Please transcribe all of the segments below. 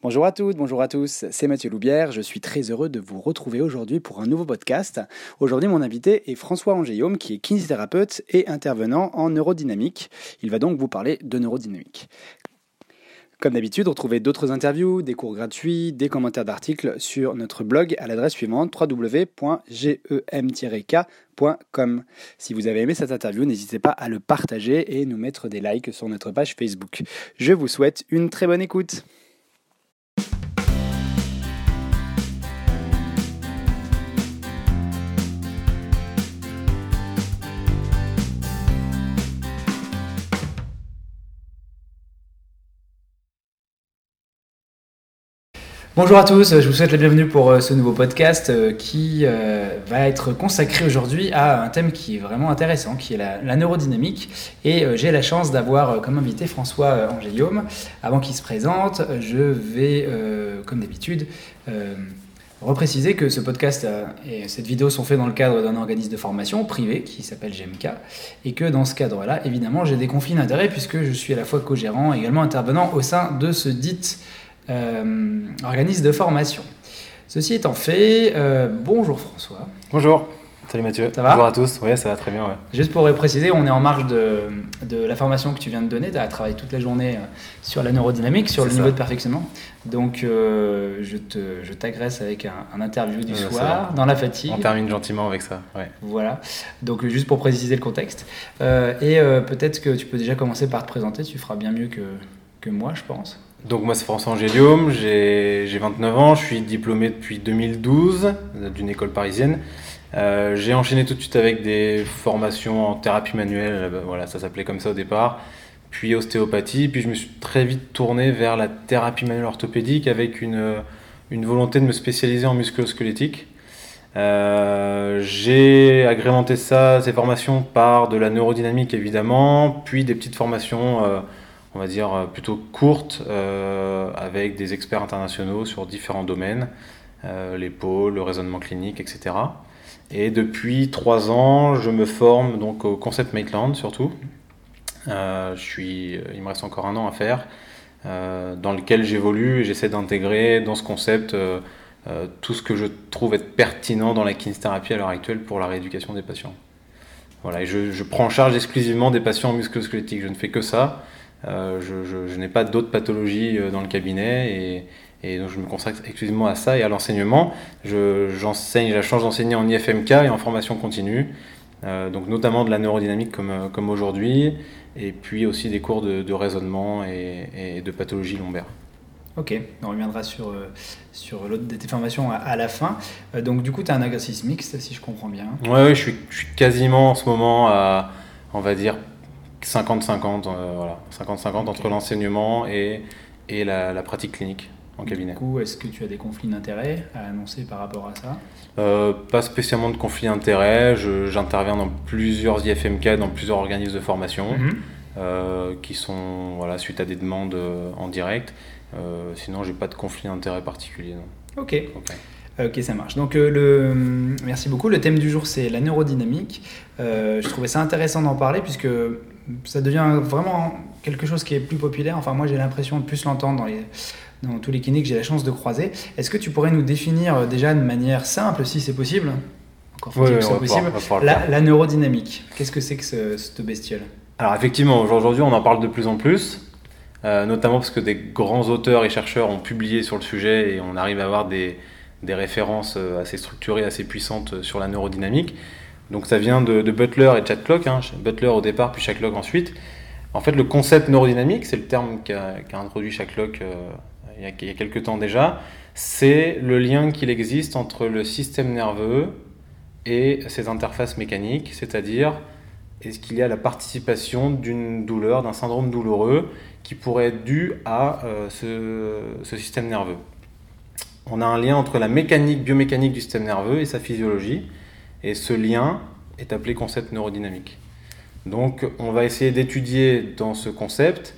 Bonjour à toutes, bonjour à tous, c'est Mathieu Loubière, je suis très heureux de vous retrouver aujourd'hui pour un nouveau podcast. Aujourd'hui mon invité est François Angélium qui est kinésithérapeute et intervenant en neurodynamique. Il va donc vous parler de neurodynamique. Comme d'habitude, retrouvez d'autres interviews, des cours gratuits, des commentaires d'articles sur notre blog à l'adresse suivante www.gem-k.com. Si vous avez aimé cette interview, n'hésitez pas à le partager et nous mettre des likes sur notre page Facebook. Je vous souhaite une très bonne écoute. Bonjour à tous, je vous souhaite la bienvenue pour euh, ce nouveau podcast euh, qui euh, va être consacré aujourd'hui à un thème qui est vraiment intéressant, qui est la, neurodynamique. Et j'ai la chance d'avoir comme invité François Angélium. Avant qu'il se présente, je vais, comme d'habitude, repréciser que ce podcast et cette vidéo sont faits dans le cadre d'un organisme de formation privé qui s'appelle GMK et que dans ce cadre-là, évidemment, j'ai des conflits d'intérêts puisque je suis à la fois co-gérant et également intervenant au sein de ce dit organisme de formation. Ceci étant fait, euh, bonjour François. Bonjour. Salut Mathieu. Ça va? Bonjour à tous. Oui, ça va très bien. Juste pour préciser, on est en marge de, de la formation que tu viens de donner. Tu as travaillé toute la journée euh, sur la neurodynamique, sur le niveau de perfectionnement. Donc, je, te, je t'agresse avec un, interview du soir, dans la fatigue. On termine gentiment avec ça. Ouais. Voilà. Donc, juste pour préciser le contexte. et peut-être que tu peux déjà commencer par te présenter. Tu feras bien mieux que, que moi, je pense. Donc moi c'est François Angélium, j'ai 29 ans, je suis diplômé depuis 2012 d'une école parisienne. Euh, j'ai enchaîné tout de suite avec des formations en thérapie manuelle, euh, voilà ça s'appelait comme ça au départ, puis ostéopathie, puis je me suis très vite tourné vers la thérapie manuelle orthopédique avec une, une volonté de me spécialiser en musculo-squelettique. Euh, j'ai agrémenté ça, ces formations par de la neurodynamique évidemment, puis des petites formations on va dire, euh, plutôt courte, euh, avec des experts internationaux sur différents domaines, euh, l'épaule, le raisonnement clinique, etc. Et depuis trois ans, je me forme donc au concept Maitland surtout. je suis, il me reste encore un an à faire, dans lequel j'évolue et j'essaie d'intégrer dans ce concept tout ce que je trouve être pertinent dans la kinésithérapie à l'heure actuelle pour la rééducation des patients. Voilà, je, je prends en charge exclusivement des patients musculo-squelettiques. Je ne fais que ça. Euh, je, n'ai pas d'autres pathologies euh, dans le cabinet et, donc je me consacre exclusivement à ça et à l'enseignement. J'enseigne, la chance d'enseigner en IFMK et en formation continue, euh, donc notamment de la neurodynamique comme, comme aujourd'hui, et puis aussi des cours de, raisonnement et, de pathologie lombaire. Ok, on reviendra sur, sur l'autre de tes formations à, la fin. donc du coup, tu as un exercice mixte, si je comprends bien. Oui, ouais, je, suis, je suis quasiment en ce moment à, on va dire, 50-50, euh, voilà, 50-50 entre l'enseignement et, et la, pratique clinique en cabinet. Du coup, est-ce que tu as des conflits d'intérêts à annoncer par rapport à ça? Euh, Pas spécialement de conflits d'intérêts. J'interviens dans plusieurs IFMK, dans plusieurs organismes de formation, mhm. euh, qui sont voilà, suite à des demandes en direct. sinon, j'ai pas de conflit d'intérêts particulier. Non. Ok. Ok, ça marche. Donc, le, merci beaucoup. Le thème du jour, c'est la neurodynamique. je trouvais ça intéressant d'en parler puisque ça devient vraiment quelque chose qui est plus populaire. Enfin, moi, j'ai l'impression de plus l'entendre dans, les, dans tous les cliniques que j'ai la chance de croiser. Est-ce que tu pourrais nous définir euh, déjà de manière simple, si c'est possible, encore faut-il soit possible, la, neurodynamique Qu'est-ce que c'est que ce, cette bestiole? Alors, effectivement, aujourd'hui, on en parle de plus en plus. Euh, notamment parce que des grands auteurs et chercheurs ont publié sur le sujet et on arrive à avoir des, des références euh, assez structurées, assez puissantes sur la neurodynamique. Donc ça vient de, Butler et Chatlock, hein, Butler au départ, puis Chatlock ensuite. En fait, le concept neurodynamique, c'est le terme qu'a introduit Chatlock euh, il, y a, quelques temps déjà, c'est le lien qu'il existe entre le système nerveux et ses interfaces mécaniques, c'est-à-dire est-ce qu'il y a la participation d'une douleur, d'un syndrome douloureux qui pourrait être dû à euh, ce, système nerveux? On a un lien entre la mécanique, biomécanique du système nerveux et sa physiologie. Et ce lien est appelé concept neurodynamique. Donc on va essayer d'étudier dans ce concept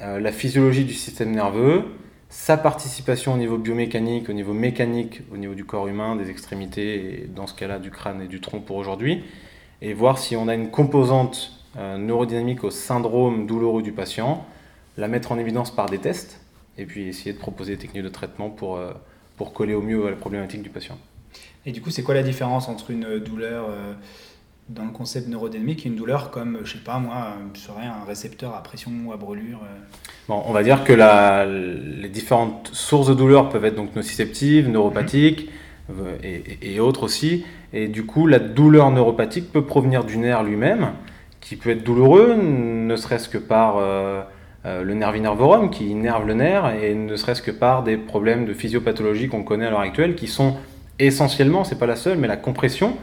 euh, la physiologie du système nerveux, sa participation au niveau biomécanique, au niveau mécanique, au niveau du corps humain, des extrémités, et dans ce cas-là du crâne et du tronc pour aujourd'hui, et voir si on a une composante euh, neurodynamique au syndrome douloureux du patient, la mettre en évidence par des tests, et puis essayer de proposer des techniques de traitement pour, euh, pour coller au mieux à la problématique du patient. Et du coup, c'est quoi la différence entre une douleur euh, dans le concept neurodynamique et une douleur comme, je sais pas moi, serait un récepteur à pression ou à brûlure euh bon, On va dire que la, les différentes sources de douleur peuvent être donc nociceptives, neuropathiques et, et, autres aussi. Et du coup, la douleur neuropathique peut provenir du nerf lui-même, qui peut être douloureux, ne serait-ce que par euh, euh, le nervi nervorum qui innerve le nerf, et ne serait-ce que par des problèmes de physiopathologie qu'on connaît à l'heure actuelle, qui sont essentiellement, c'est pas la seule, mais la compression,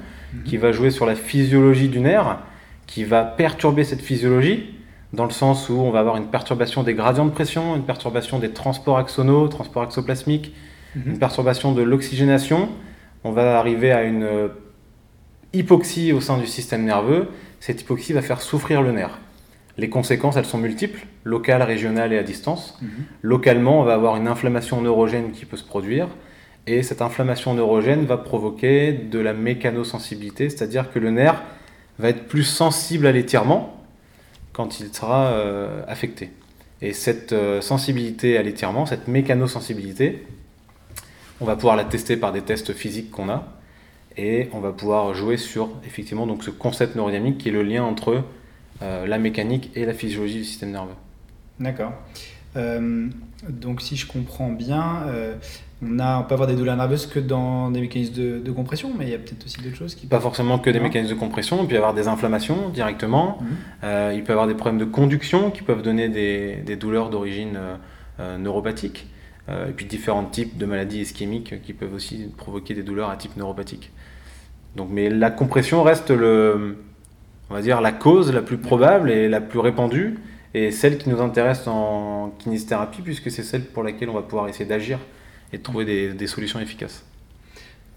qui va jouer sur la physiologie du nerf, qui va perturber cette physiologie, dans le sens où on va avoir une perturbation des gradients de pression, une perturbation des transports axonaux, transports axoplasmiques, mhm. une perturbation de l'oxygénation. On va arriver à une hypoxie au sein du système nerveux. Cette hypoxie va faire souffrir le nerf. Les conséquences, elles sont multiples, locales, régionales et à distance. Mhm. Localement, on va avoir une inflammation neurogène qui peut se produire. Et cette inflammation neurogène va provoquer de la mécanosensibilité, c'est-à-dire que le nerf va être plus sensible à l'étirement quand il sera euh, affecté. Et cette euh, sensibilité à l'étirement, cette mécanosensibilité, on va pouvoir la tester par des tests physiques qu'on a, et on va pouvoir jouer sur effectivement donc ce concept neurodynamique qui est le lien entre euh, la mécanique et la physiologie du système nerveux. D'accord. donc si je comprends bien, on, a, on peut avoir des douleurs nerveuses que dans des mécanismes de, compression, mais il y a peut-être aussi d'autres choses qui. Pas forcément que des mécanismes de compression, il peut y avoir des inflammations directement, mhm. euh, il peut y avoir des problèmes de conduction qui peuvent donner des, douleurs d'origine euh, euh, neuropathique, et puis différents types de maladies ischémiques qui peuvent aussi provoquer des douleurs à type neuropathique. Donc, mais la compression reste le, on va dire, la cause la plus probable et la plus répandue, et celle qui nous intéresse en kinésithérapie, puisque c'est celle pour laquelle on va pouvoir essayer d'agir et de trouver des, solutions efficaces.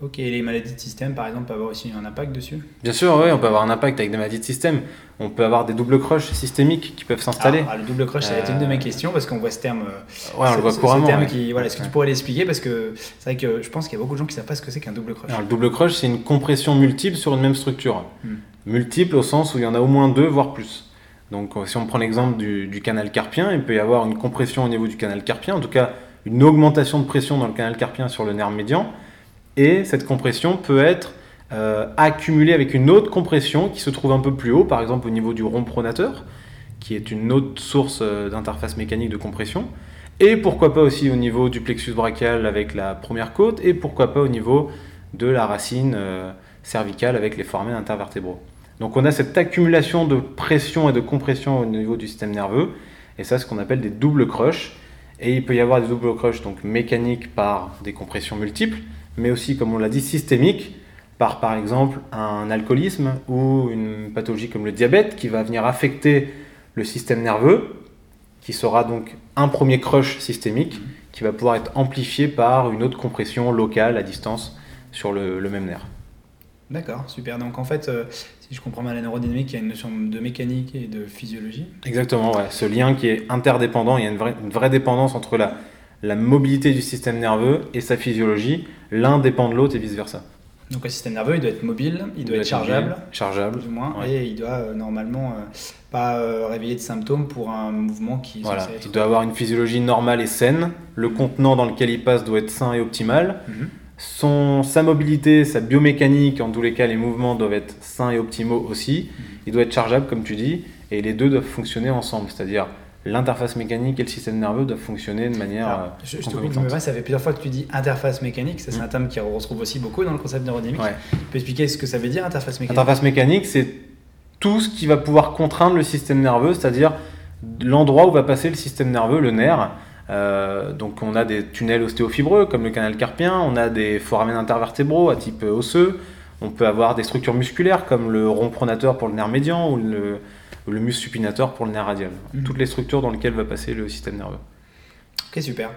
Ok, et les maladies de système, par exemple, peuvent avoir aussi un impact dessus? Bien sûr, oui, on peut avoir un impact avec des maladies de système. On peut avoir des doubles crushs systémiques qui peuvent s'installer. Ah, le double crush, ça va être une de mes euh, questions parce qu'on voit ce terme. Euh, ouais, on le voit couramment. terme qui, voilà, Est-ce que tu pourrais l'expliquer? Parce que c'est vrai que je pense qu'il y a beaucoup de gens qui ne savent pas ce que c'est qu'un double crush. Alors, le double crush, c'est une compression multiple sur une même structure. Hmm. Multiple au sens où il y en a au moins deux, voire plus. Donc, si on prend l'exemple du, du canal carpien, il peut y avoir une compression au niveau du canal carpien. En tout cas, une augmentation de pression dans le canal carpien sur le nerf médian, et cette compression peut être euh, accumulée avec une autre compression qui se trouve un peu plus haut, par exemple au niveau du rond pronateur, qui est une autre source euh, d'interface mécanique de compression, et pourquoi pas aussi au niveau du plexus brachial avec la première côte, et pourquoi pas au niveau de la racine euh, cervicale avec les foramen intervertébraux. Donc on a cette accumulation de pression et de compression au niveau du système nerveux, et ça c'est ce qu'on appelle des doubles crushs, et il peut y avoir des double crushs donc mécaniques par des compressions multiples, mais aussi, comme on l'a dit, systémiques par par exemple un alcoolisme ou une pathologie comme le diabète qui va venir affecter le système nerveux, qui sera donc un premier crush systémique qui va pouvoir être amplifié par une autre compression locale à distance sur le, même nerf. D'accord, super. Donc en fait, euh, si je comprends bien la neurodynamique, il y a une notion de mécanique et de physiologie. Exactement, ouais. ce lien qui est interdépendant, il y a une vraie, une vraie dépendance entre la, la mobilité du système nerveux et sa physiologie. L'un dépend de l'autre et vice-versa. Donc le système nerveux, il doit être mobile, il, doit, être chargeable, chargeable, plus ou moins, et il doit euh, normalement euh, pas euh, réveiller de symptômes pour un mouvement qui. Voilà, il doit avoir une physiologie normale et saine. Le contenant dans lequel il passe doit être sain et optimal. Mhm son, sa mobilité, sa biomécanique, en tous les cas, les mouvements doivent être sains et optimaux aussi. Il doit être chargeable, comme tu dis, et les deux doivent fonctionner ensemble. C'est-à-dire, l'interface mécanique et le système nerveux doivent fonctionner de manière. Alors, euh, je, te coupe, mais ça fait plusieurs fois que tu dis interface mécanique. Ça, c'est mm. un terme qui retrouve aussi beaucoup dans le concept neurodynamique. Tu peux expliquer ce que ça veut dire, interface mécanique? Interface mécanique, c'est tout ce qui va pouvoir contraindre le système nerveux, c'est-à-dire l'endroit où va passer le système nerveux, le nerf. Euh, donc on a des tunnels ostéofibreux comme le canal carpien, on a des foramen intervertébraux à type osseux, on peut avoir des structures musculaires comme le rond pronateur pour le nerf médian ou le, le muscle supinateur pour le nerf radial. Mhm. Toutes les structures dans lesquelles va passer le système nerveux. Ok, super.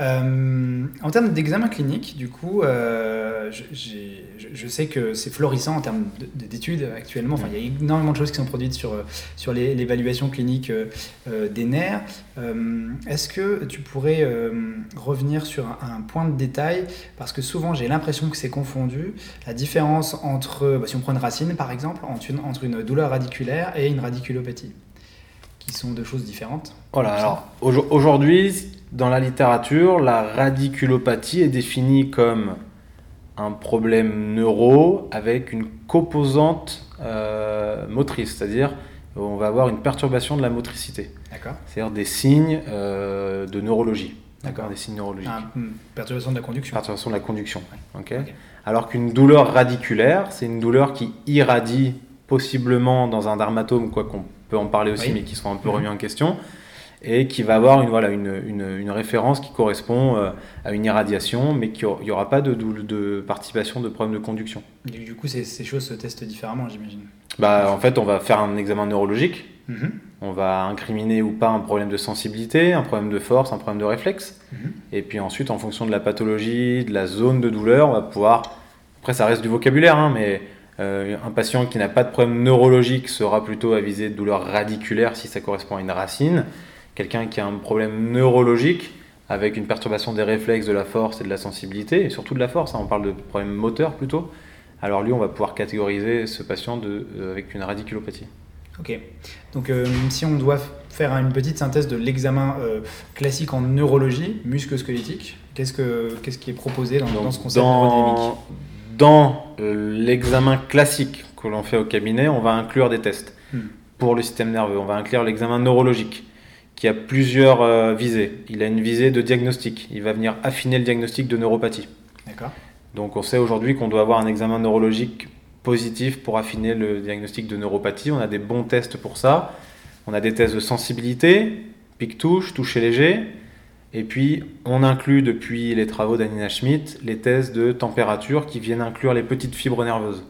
Euh, en termes d'examen clinique, du coup, euh, je, sais que c'est florissant en termes d'études actuellement. Enfin, il y a énormément de choses qui sont produites sur, sur l'évaluation clinique euh, des nerfs. Est-ce que tu pourrais revenir sur un, point de détail? Parce que souvent, j'ai l'impression que c'est confondu. La différence entre, bah, si on prend une racine par exemple, entre une, entre une douleur radiculaire et une radiculopathie, qui sont deux choses différentes. Voilà, alors aujourd'hui, dans la littérature, la radiculopathie est définie comme un problème neuro avec une composante euh, motrice, c'est-à-dire on va avoir une perturbation de la motricité. D'accord. C'est-à-dire des signes euh, de neurologie. D'accord. Des signes neurologiques. Ah, hmm, perturbation de la conduction. Perturbation de la conduction. ok Ok. Alors qu'une douleur radiculaire, c'est une douleur qui irradie possiblement dans un dermatome, quoi qu'on peut en parler aussi, Oui. mais qui sont un peu Mhm. remis en question, et qui va avoir une, voilà, une, une- une référence qui correspond euh, à une irradiation, mais qu'il n'y aura pas de, doul- de participation de problème de conduction. Du, du coup, ces, ces choses se testent différemment, j'imagine. Bah, en fait, on va faire un examen neurologique, Mhm. on va incriminer ou pas un problème de sensibilité, un problème de force, un problème de réflexe. Mhm. Et puis ensuite, en fonction de la pathologie, de la zone de douleur, on va pouvoir. Après, ça reste du vocabulaire, hein, mais euh, un patient qui n'a pas de problème neurologique sera plutôt avisé de douleur radiculaire si ça correspond à une racine. Quelqu'un qui a un problème neurologique avec une perturbation des réflexes, de la force et de la sensibilité, et surtout de la force, hein, on parle de problème moteur plutôt. Alors lui, on va pouvoir catégoriser ce patient de, euh, avec une radiculopathie. Ok. Donc, euh, si on doit faire une petite synthèse de l'examen euh, classique en neurologie, musculo-squelettique, qu'est-ce, que, qu'est-ce qui est proposé dans, dans ce concept dans, dans l'examen classique que l'on fait au cabinet, on va inclure des tests Hmm. pour le système nerveux. On va inclure l'examen neurologique qui a plusieurs euh, visées. Il a une visée de diagnostic. Il va venir affiner le diagnostic de neuropathie. D'accord. Donc on sait aujourd'hui qu'on doit avoir un examen neurologique positif pour affiner le diagnostic de neuropathie. On a des bons tests pour ça. On a des tests de sensibilité, pic-touche, toucher léger. Et puis on inclut depuis les travaux d'Anina Schmidt les tests de température qui viennent inclure les petites fibres nerveuses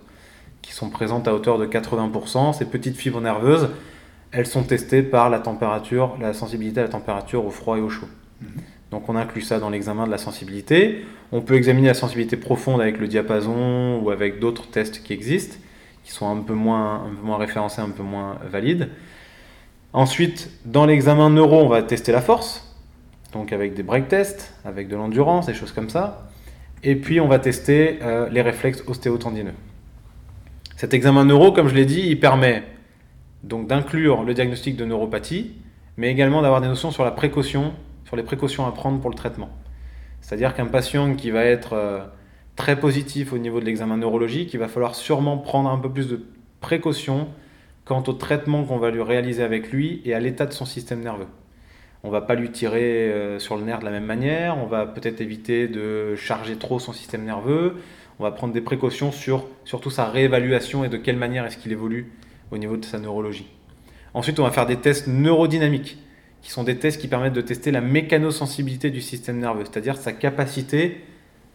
qui sont présentes à hauteur de 80%. Ces petites fibres nerveuses, elles sont testées par la température, la sensibilité à la température, au froid et au chaud. Mhm. Donc on inclut ça dans l'examen de la sensibilité. On peut examiner la sensibilité profonde avec le diapason ou avec d'autres tests qui existent, qui sont un peu moins, un peu moins référencés, un peu moins valides. Ensuite, dans l'examen neuro, on va tester la force, donc avec des break tests, avec de l'endurance, des choses comme ça. Et puis on va tester euh, les réflexes ostéotendineux. Cet examen neuro, comme je l'ai dit, il permet donc d'inclure le diagnostic de neuropathie, mais également d'avoir des notions sur la précaution, sur les précautions à prendre pour le traitement. C'est-à-dire qu'un patient qui va être euh, très positif au niveau de l'examen neurologique, il va falloir sûrement prendre un peu plus de précautions quant au traitement qu'on va lui réaliser avec lui et à l'état de son système nerveux. On va pas lui tirer euh, sur le nerf de la même manière, on va peut-être éviter de charger trop son système nerveux, on va prendre des précautions sur surtout sa réévaluation et de quelle manière est-ce qu'il évolue au niveau de sa neurologie. Ensuite, on va faire des tests neurodynamiques, qui sont des tests qui permettent de tester la mécanosensibilité du système nerveux, c'est-à-dire sa capacité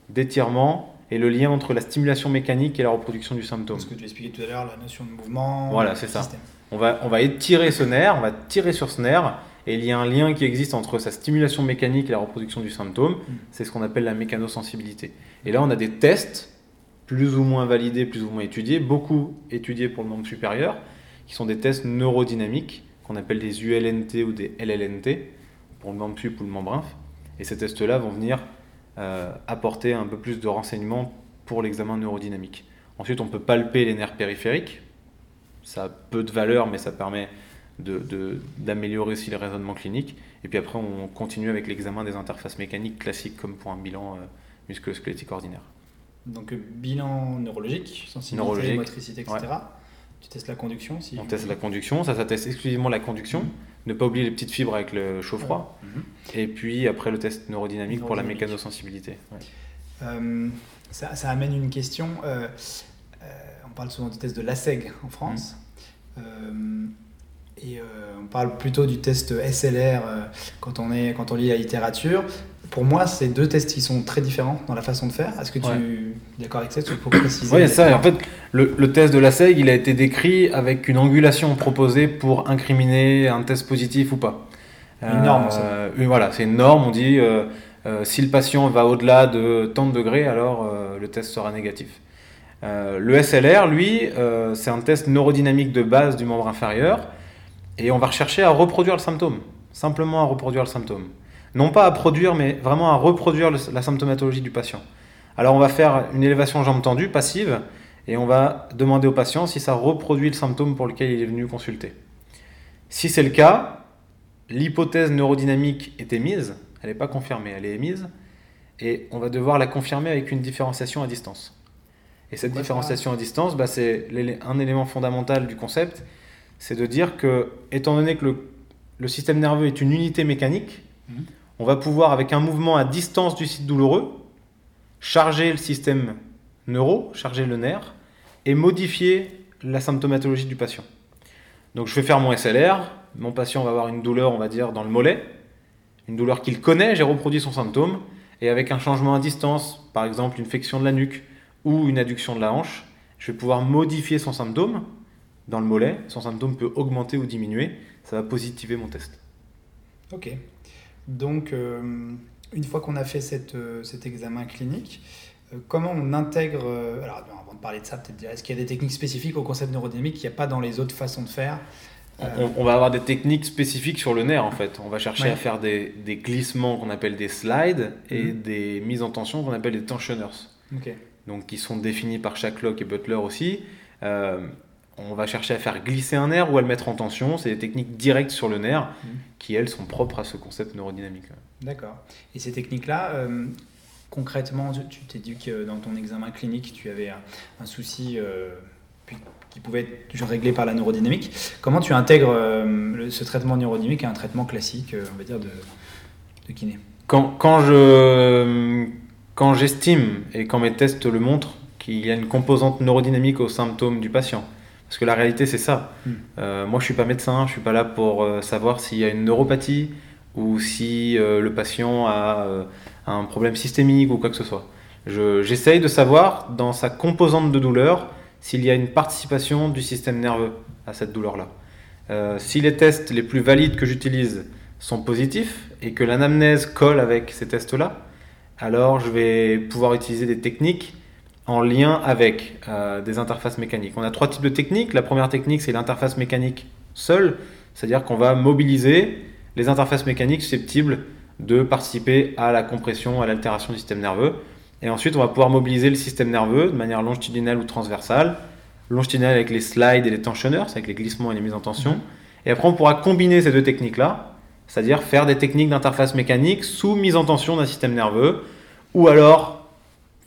d'étirement et le lien entre la stimulation mécanique et la reproduction du symptôme. Ce que tu expliquais tout à l'heure, la notion de mouvement. Voilà, c'est ça. système. On va, on va étirer ce nerf, on va tirer sur ce nerf, et il y a un lien qui existe entre sa stimulation mécanique et la reproduction du symptôme. C'est ce qu'on appelle la mécanosensibilité. Et là, on a des tests, plus ou moins validés, plus ou moins étudiés, beaucoup étudiés pour le membre supérieur, qui sont des tests neurodynamiques, qu'on appelle des ULNT ou des LLNT, pour le membre sup ou le membre inf. Et ces tests-là vont venir euh, apporter un peu plus de renseignements pour l'examen neurodynamique. Ensuite, on peut palper les nerfs périphériques. Ça a peu de valeur, mais ça permet d'améliorer aussi les raisonnements cliniques. Et puis après, on continue avec l'examen des interfaces mécaniques classiques, comme pour un bilan euh, musculo-squelettique ordinaire. Donc, euh, bilan neurologique, sensibilité, Neurologique, motricité, etc. Tu testes la conduction si On teste la conduction, ça, ça teste exclusivement la conduction. Ne pas oublier les petites fibres avec le chaud-froid. Mhm. Et puis après, le test neurodynamique pour la mécanosensibilité. Ouais. Euh, ça, ça amène une question. euh, euh, on parle souvent du test de l'ASEG en France. Mmh. Euh, et on parle plutôt du test SLR quand, on est, quand on lit la littérature. Pour moi, c'est deux tests qui sont très différents dans la façon de faire. Est-ce que tu Ouais. es d'accord avec ça Tu peux préciser Oui, ça. En fait, le, le test de la SEG, il a été décrit avec une angulation proposée pour incriminer un test positif ou pas. Une norme, ça. Euh, voilà, c'est une norme. On dit euh, euh, si le patient va au-delà de tant de degrés, alors le test sera négatif. Le SLR, lui, c'est un test neurodynamique de base du membre inférieur, et on va rechercher à reproduire le symptôme, simplement à reproduire le symptôme. Non pas à produire, mais vraiment à reproduire le- la symptomatologie du patient. Alors on va faire une élévation jambe tendue passive, et on va demander au patient si ça reproduit le symptôme pour lequel il est venu consulter. Si c'est le cas, l'hypothèse neurodynamique est émise, elle n'est pas confirmée, elle est émise, et on va devoir la confirmer avec une différenciation à distance. Et cette différenciation à distance, bah, c'est un élément fondamental du concept, c'est de dire que, étant donné que le, système nerveux est une unité mécanique, mhm. On va pouvoir, avec un mouvement à distance du site douloureux, charger le système neuro, charger le nerf, et modifier la symptomatologie du patient. Donc je vais faire mon SLR, mon patient va avoir une douleur, on va dire, dans le mollet, une douleur qu'il connaît, j'ai reproduit son symptôme, et avec un changement à distance, par exemple une flexion de la nuque ou une adduction de la hanche, je vais pouvoir modifier son symptôme dans le mollet. Son symptôme peut augmenter ou diminuer. Ça va positiver mon test. Ok. Donc, euh, une fois qu'on a fait cette, euh, cet examen clinique, euh, comment on intègre. alors, avant de parler de ça, peut-être est-ce qu'il y a des techniques spécifiques au concept neurodynamique qu'il n'y a pas dans les autres façons de faire on, va avoir des techniques spécifiques sur le nerf en fait. On va chercher à faire des, des glissements qu'on appelle des slides et mhm. des mises en tension qu'on appelle des tensioners. Donc qui sont définis par chaque lock et Butler aussi. Euh, on va chercher à faire glisser un nerf ou à le mettre en tension. C'est des techniques directes sur le nerf mhm. qui, elles, sont propres à ce concept neurodynamique. D'accord. Et ces techniques-là, euh, concrètement, tu t'es dit que dans ton examen clinique, tu avais un, souci euh, qui pouvait être réglé par la neurodynamique. Comment tu intègres euh, ce traitement neurodynamique à un traitement classique, on va dire, de, de kiné? Quand, quand, je, quand j'estime et quand mes tests le montrent qu'il y a une composante neurodynamique aux symptômes du patient, parce que la réalité, c'est ça. Hmm. Euh, moi, je suis pas médecin, je suis pas là pour euh, savoir s'il y a une neuropathie ou si euh, le patient a un problème systémique ou quoi que ce soit. J'essaye de savoir, dans sa composante de douleur, s'il y a une participation du système nerveux à cette douleur-là. si les tests les plus valides que j'utilise sont positifs et que l'anamnèse colle avec ces tests-là, alors je vais pouvoir utiliser des techniques en lien avec euh, des interfaces mécaniques. On a trois types de techniques. La première technique, c'est l'interface mécanique seule, c'est-à-dire qu'on va mobiliser les interfaces mécaniques susceptibles de participer à la compression, à l'altération du système nerveux. Et ensuite, on va pouvoir mobiliser le système nerveux de manière longitudinale ou transversale. Longitudinale avec les slides et les tensionneurs, avec les glissements et les mises en tension. Mm-hmm. Et après, on pourra combiner ces deux techniques-là, c'est-à-dire faire des techniques d'interface mécanique sous mise en tension d'un système nerveux, ou alors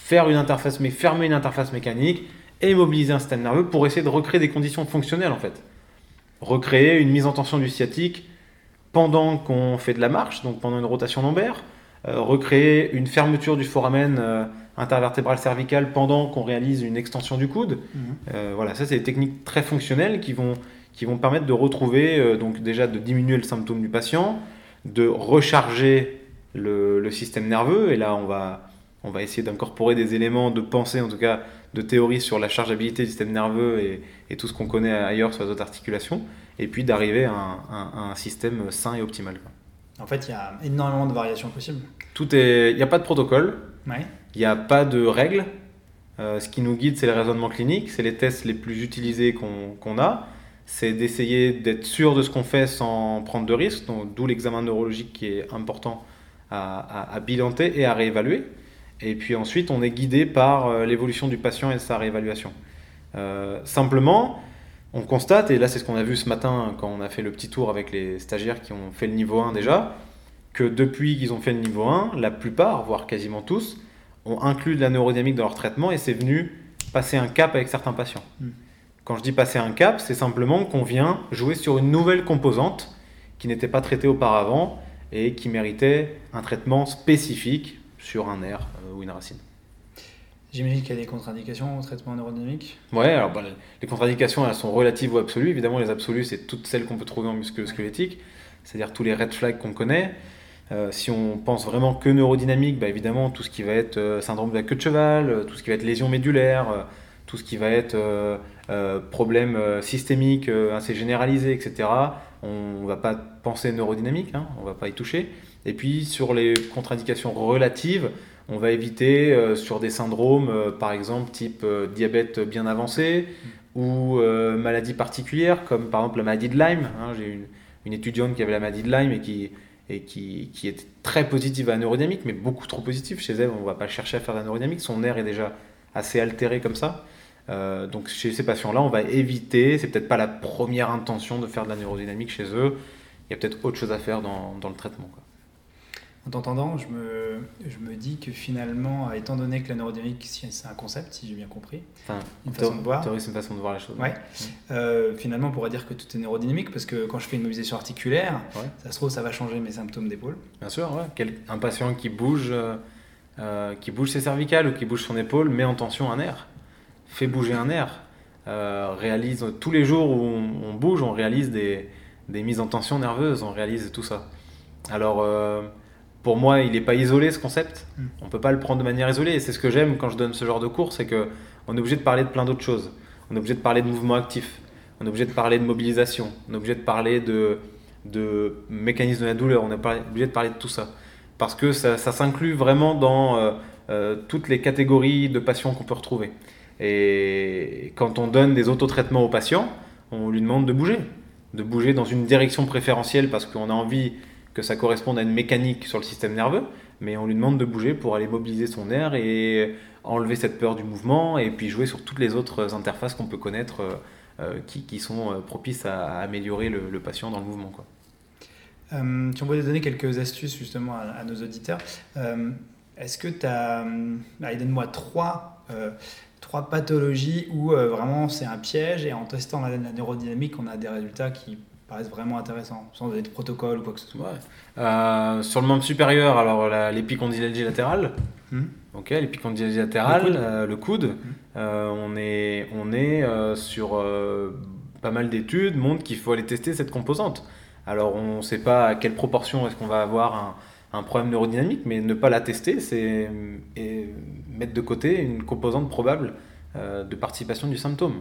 faire une interface, mais fermer une interface mécanique et mobiliser un système nerveux pour essayer de recréer des conditions fonctionnelles en fait. Recréer une mise en tension du sciatique pendant qu'on fait de la marche, donc pendant une rotation lombaire, euh, recréer une fermeture du foramen euh, intervertébral cervical pendant qu'on réalise une extension du coude. Mhm. Euh, voilà, ça c'est des techniques très fonctionnelles qui vont, qui vont permettre de retrouver, donc déjà de diminuer le symptôme du patient, de recharger le, le système nerveux, et là on va on va essayer d'incorporer des éléments de pensée, en tout cas de théorie sur la chargeabilité du système nerveux et, tout ce qu'on connaît ailleurs sur les autres articulations, et puis d'arriver à, un système sain et optimal. En fait, il y a énormément de variations possibles. Tout est, il n'y a pas de protocole, il n'y a pas de règles. Euh, ce qui nous guide, c'est les raisonnements cliniques, c'est les tests les plus utilisés qu'on a. C'est d'essayer d'être sûr de ce qu'on fait sans prendre de risques, d'où l'examen neurologique qui est important à, à, à bilanter et à réévaluer. Et puis ensuite, on est guidé par euh, l'évolution du patient et sa réévaluation. Euh, simplement, on constate, et là c'est ce qu'on a vu ce matin quand on a fait le petit tour avec les stagiaires qui ont fait le niveau 1 déjà, que depuis qu'ils ont fait le niveau 1, la plupart, voire quasiment tous, ont inclus de la neurodynamique dans leur traitement et c'est venu passer un cap avec certains patients. Hmm. Quand je dis passer un cap, c'est simplement qu'on vient jouer sur une nouvelle composante qui n'était pas traitée auparavant et qui méritait un traitement spécifique sur un nerf euh, ou une racine. J'imagine qu'il y a des contre-indications au traitement neurodynamique Ouais, alors bah, les contre-indications elles sont relatives ou absolues. Évidemment, les absolues, c'est toutes celles qu'on peut trouver en musculo-squelettique, c'est-à-dire tous les red flags qu'on connaît. Euh, si on pense vraiment que neurodynamique, bah, évidemment, tout ce qui va être euh, syndrome de la queue de cheval, tout ce qui va être lésion médulaire, tout ce qui va être problème systémique assez généralisé, etc., on ne va pas penser neurodynamique, hein, on ne va pas y toucher. Et puis sur les contre-indications relatives, on va éviter euh, sur des syndromes, euh, par exemple type euh, diabète bien avancé ou maladie particulière, comme par exemple la maladie de Lyme. Hein. J'ai une, une, étudiante qui avait la maladie de Lyme et qui, et qui, qui était très positive à la neurodynamique, mais beaucoup trop positive. Chez elle, on ne va pas chercher à faire de la neurodynamique, son nerf est déjà assez altéré comme ça. donc chez ces patients-là, on va éviter, c'est peut-être pas la première intention de faire de la neurodynamique chez eux, il y a peut-être autre chose à faire dans, dans le traitement. Quoi. En t'entendant, je me, je me dis que finalement, étant donné que la neurodynamique, c'est un concept, si j'ai bien compris, Enfin, une façon de voir. théorie, c'est une façon de voir la chose. Ouais. Euh, finalement, on pourrait dire que tout est neurodynamique parce que quand je fais une mobilisation articulaire, Ouais. ça se trouve, ça va changer mes symptômes d'épaule. Bien sûr, ouais. Quel- un patient qui bouge, euh, euh, qui bouge ses cervicales ou qui bouge son épaule met en tension un nerf, fait bouger un nerf, euh, réalise tous les jours où on, on bouge, on réalise des, des mises en tension nerveuses, on réalise tout ça. Alors, pour moi, il n'est pas isolé ce concept. Mm. On peut pas le prendre de manière isolée. Et c'est ce que j'aime quand je donne ce genre de cours, c'est que on est obligé de parler de plein d'autres choses. On est obligé de parler de mouvement actif. On est obligé de parler de mobilisation. On est obligé de parler de, de mécanisme de la douleur. On est obligé de parler de tout ça. Parce que ça, ça s'inclut vraiment dans euh, euh, toutes les catégories de patients qu'on peut retrouver. Et quand on donne des autotraitements aux patients, on lui demande de bouger. De bouger dans une direction préférentielle parce qu'on a envie que ça corresponde à une mécanique sur le système nerveux, mais on lui demande de bouger pour aller mobiliser son nerf et enlever cette peur du mouvement et puis jouer sur toutes les autres interfaces qu'on peut connaître euh, euh, qui, sont euh, propices à, améliorer le, patient dans le mouvement. Quoi. Euh, on pouvait donner quelques astuces justement à, nos auditeurs, est-ce que tu as. Allez, donne-moi trois, trois pathologies où vraiment c'est un piège et en testant la neurodynamique, on a des résultats qui paraissent vraiment intéressants, sans donner de protocole ou quoi que ce soit. Euh, sur le membre supérieur, alors la- l'épicondylalgie latérale, Hmm. ok, l'épicondylalgie latérale, Le coude. euh, le coude, euh, on est, on est sur pas mal d'études montrent qu'il faut aller tester cette composante. Alors on ne sait pas à quelle proportion est-ce qu'on va avoir un, un problème neurodynamique, mais ne pas la tester, c'est et mettre de côté une composante probable de participation du symptôme.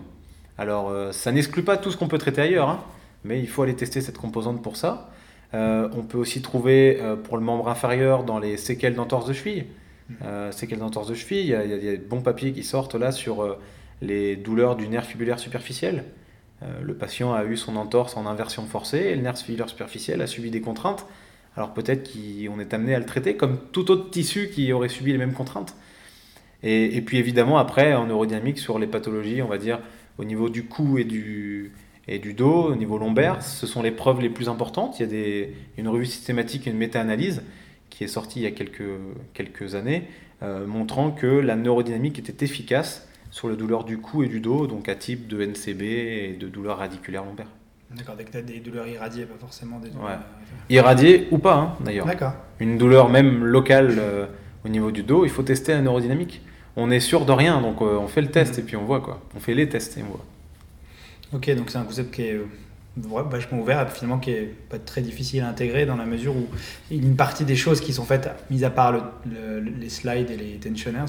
Alors ça n'exclut pas tout ce qu'on peut traiter ailleurs, hein, mais il faut aller tester cette composante pour ça. Euh, on peut aussi trouver euh, pour le membre inférieur dans les séquelles d'entorse de cheville. Euh, séquelles d'entorse de cheville, il y, a, il y a des bons papiers qui sortent là sur les douleurs du nerf fibulaire superficiel. Le patient a eu son entorse en inversion forcée et le nerf fibulaire superficiel a subi des contraintes. Alors peut-être qu'on est amené à le traiter comme tout autre tissu qui aurait subi les mêmes contraintes. Et, et puis évidemment après en neurodynamique sur les pathologies, on va dire au niveau du cou et du, et du dos, au niveau lombaire, ce sont les preuves les plus importantes. Il y a des, une revue systématique, une méta-analyse qui est sortie il y a quelques, quelques années, euh, montrant que la neurodynamique était efficace sur les douleurs du cou et du dos, donc à type de NCB et de douleurs radiculaires lombaires. D'accord, dès que tu as des douleurs irradiées, pas forcément des douleurs. Ouais. Irradiées ou pas, hein, d'ailleurs. D'accord. Une douleur même locale euh, au niveau du dos, il faut tester la neurodynamique. On est sûr de rien, donc euh, on fait le test Mhm. et puis on voit quoi. On fait les tests et on voit. Ok, donc c'est un concept qui est euh, vachement ouvert et finalement qui est pas très difficile à intégrer dans la mesure où une partie des choses qui sont faites, mis à part le- le- les slides et les tensioners,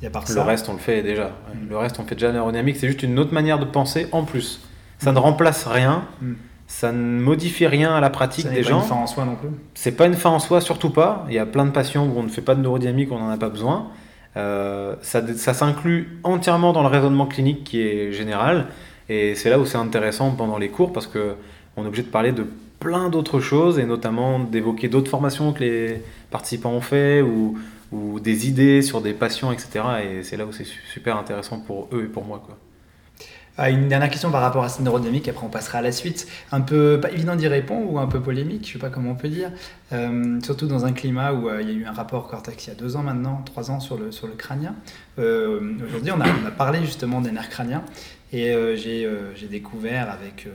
il y a part Le ça. reste, on le fait déjà. Mm. Le reste, on fait déjà la neurodynamique. C'est juste une autre manière de penser en plus. Ça ne remplace rien. Mm. Ça ne modifie rien à la pratique ça n'est des pas gens. une fin en soi non plus. C'est pas une fin en soi, surtout pas. Il y a plein de patients où on ne fait pas de neurodynamique, on n'en a pas besoin. Euh, ça ça s'inclut entièrement dans le raisonnement clinique qui est général. Et c'est là où c'est intéressant pendant les cours parce que on est obligé de parler de plein d'autres choses et notamment d'évoquer d'autres formations que les participants ont fait ou, des idées sur des patients, etc. Et c'est là où c'est su- super intéressant pour eux et pour moi. Ah, une dernière question par rapport à cette neurodynamique, après on passera à la suite. Un peu pas évident d'y répondre ou un peu polémique, je sais pas comment on peut dire. Euh, surtout dans un climat où euh, il y a eu un rapport Cortex il y a deux ans maintenant, trois ans sur le, sur le crânien. Euh, Aujourd'hui, on a, on a parlé justement des nerfs crâniens et j'ai découvert avec.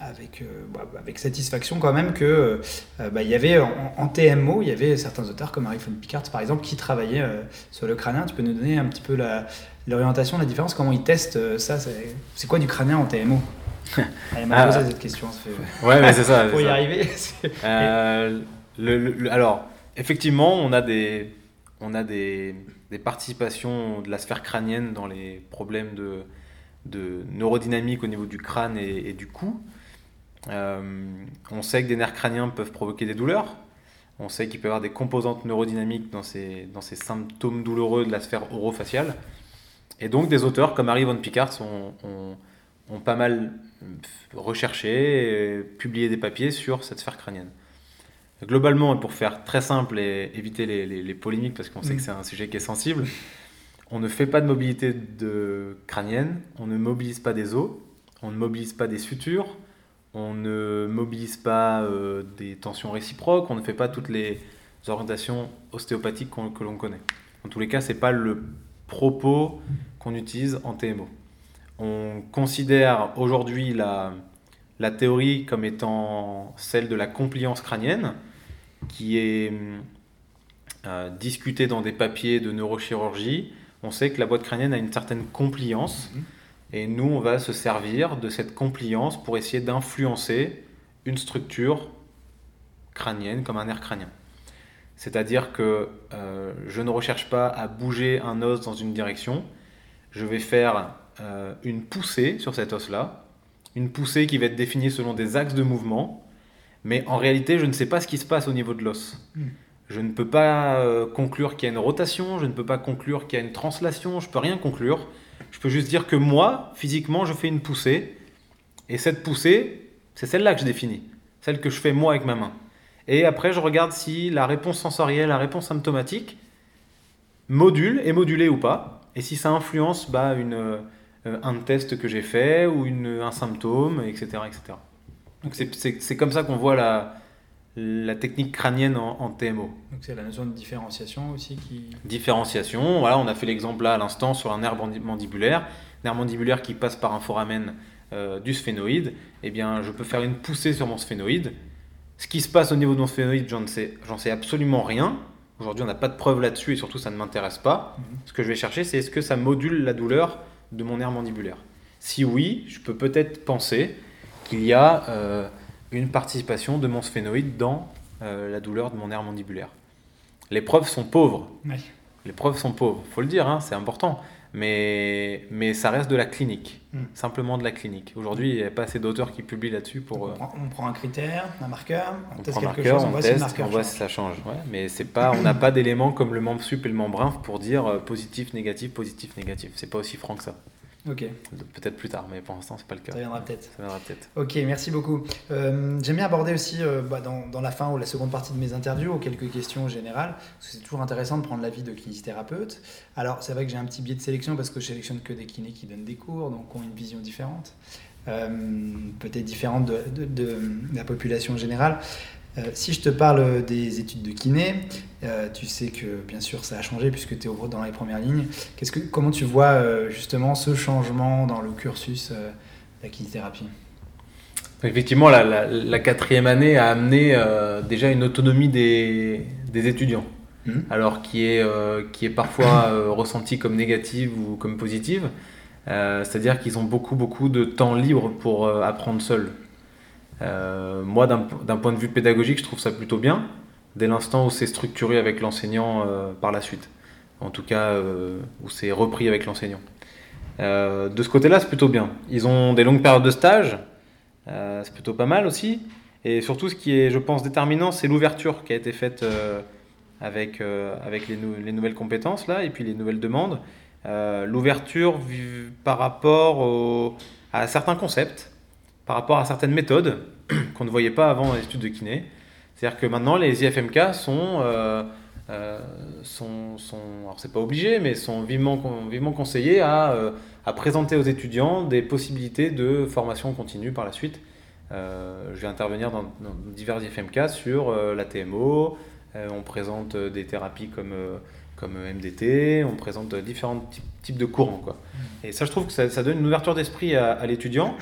avec, bah, avec satisfaction quand même que bah, il y avait en, TMO, il y avait certains auteurs comme Harry von Picard par exemple qui travaillaient sur le crânien. Tu peux nous donner un petit peu la, l'orientation, la différence, comment ils testent euh, ça C'est quoi du crânien en TMO Elle m'a posé ah. cette question. Ouais, mais c'est ça. Pour y ça. arriver, Euh, le- le- le- alors, effectivement, on a des, on a des, des participations de la sphère crânienne dans les problèmes de, de neurodynamique au niveau du crâne et, et du cou. Euh, on sait que des nerfs crâniens peuvent provoquer des douleurs. On sait qu'il peut y avoir des composantes neurodynamiques dans ces, dans ces symptômes douloureux de la sphère orofaciale. Et donc, des auteurs comme Harry von Picard ont, ont- ont pas mal recherché et publié des papiers sur cette sphère crânienne. Globalement, et pour faire très simple et éviter les, les- les polémiques, parce qu'on sait Mm. que c'est un sujet qui est sensible, on ne fait pas de mobilité de crânienne, on ne mobilise pas des os, on ne mobilise pas des sutures, on ne mobilise pas euh, des tensions réciproques, on ne fait pas toutes les orientations ostéopathiques que l'on connaît. En tous les cas, ce n'est pas le propos qu'on utilise en TMO. On considère aujourd'hui la, la théorie comme étant celle de la compliance crânienne, qui est euh, discutée dans des papiers de neurochirurgie. On sait que la boîte crânienne a une certaine compliance. Mhm. Et nous, on va se servir de cette compliance pour essayer d'influencer une structure crânienne comme un nerf crânien. C'est-à-dire que euh, je ne recherche pas à bouger un os dans une direction, je vais faire euh, une poussée sur cet os-là, une poussée qui va être définie selon des axes de mouvement, mais en réalité, je ne sais pas ce qui se passe au niveau de l'os. Hmm. Je ne peux pas euh, conclure qu'il y a une rotation, je ne peux pas conclure qu'il y a une translation, je peux rien conclure. Je peux juste dire que moi, physiquement, je fais une poussée. Et cette poussée, c'est celle-là que je définis. Celle que je fais moi avec ma main. Et après, je regarde si la réponse sensorielle, la réponse symptomatique module, est modulée ou pas. Et si ça influence bah, une, euh, un test que j'ai fait ou une, un symptôme, etc. etc. Donc c'est comme ça qu'on voit la, la technique crânienne en, TMO. Donc c'est la notion de différenciation aussi qui... Différenciation, voilà, on a fait l'exemple là à l'instant sur un nerf mandibulaire, nerf mandibulaire qui passe par un foramen euh, du sphénoïde, eh bien je peux faire une poussée sur mon sphénoïde. Ce qui se passe au niveau de mon sphénoïde, j'en sais, sais absolument rien. Aujourd'hui, on n'a pas de preuve là-dessus et surtout ça ne m'intéresse pas. Mhm. Ce que je vais chercher, c'est est-ce que ça module la douleur de mon nerf mandibulaire? Si oui, je peux peut-être penser qu'il y a... Euh, une participation de mon sphénoïde dans euh, la douleur de mon nerf mandibulaire. Les preuves sont pauvres. Les preuves sont pauvres, faut le dire, hein, c'est important. Mais, mais ça reste de la clinique, hmm. simplement de la clinique. Aujourd'hui, il n'y a pas assez d'auteurs qui publient là-dessus pour. On, euh, prend, un critère, un marqueur, on, teste quelque chose, on, voit teste, si on voit si ça change. mais c'est pas, on n'a pas d'éléments comme le membre sup et le membre inf pour dire euh, positif, négatif, positif, négatif. C'est pas aussi franc que ça. Ok. Peut-être plus tard, mais pour l'instant, c'est pas le cas. Ça viendra peut-être. Ça viendra peut-être. Ok, merci beaucoup. Euh, j'aime bien aborder aussi euh, bah, dans, dans, la fin ou la seconde partie de mes interviews quelques questions générales, parce que c'est toujours intéressant de prendre l'avis de kinésithérapeutes. Alors, c'est vrai que j'ai un petit biais de sélection parce que je sélectionne que des kinés qui donnent des cours, donc qui ont une vision différente. Euh, peut-être différente de, de, la population générale. Euh, si je te parle des études de kiné, euh, tu sais que bien sûr ça a changé puisque tu es dans les premières lignes. Que, comment tu vois euh, justement ce changement dans le cursus de la kinésithérapie Effectivement, la, quatrième année a amené déjà une autonomie des, étudiants, mmh. alors qui est, qui est parfois ressentie comme négative ou comme positive. C'est-à-dire qu'ils ont beaucoup, beaucoup de temps libre pour apprendre seuls. Euh, moi, d'un point de vue pédagogique, je trouve ça plutôt bien, dès l'instant où c'est structuré avec l'enseignant euh, par la suite. En tout cas, euh, où c'est repris avec l'enseignant. de ce côté-là, c'est plutôt bien. Ils ont des longues périodes de stage, c'est plutôt pas mal aussi. Et surtout, ce qui est, je pense, déterminant, c'est l'ouverture qui a été faite avec, avec les, les, nouvelles compétences là, et puis les nouvelles demandes. l'ouverture par rapport à certains concepts par rapport à certaines méthodes qu'on ne voyait pas avant dans l'étude de kiné. C'est-à-dire que maintenant, les IFMK sont, euh, euh, sont, sont alors c'est pas obligé, mais sont vivement, vivement conseillés à, euh, à, présenter aux étudiants des possibilités de formation continue par la suite. je vais intervenir dans, divers IFMK sur la TMO, on présente des thérapies comme, comme MDT, on présente différents types, de courants. Quoi. Mmh. Et ça, je trouve que ça, ça donne une ouverture d'esprit à, à l'étudiant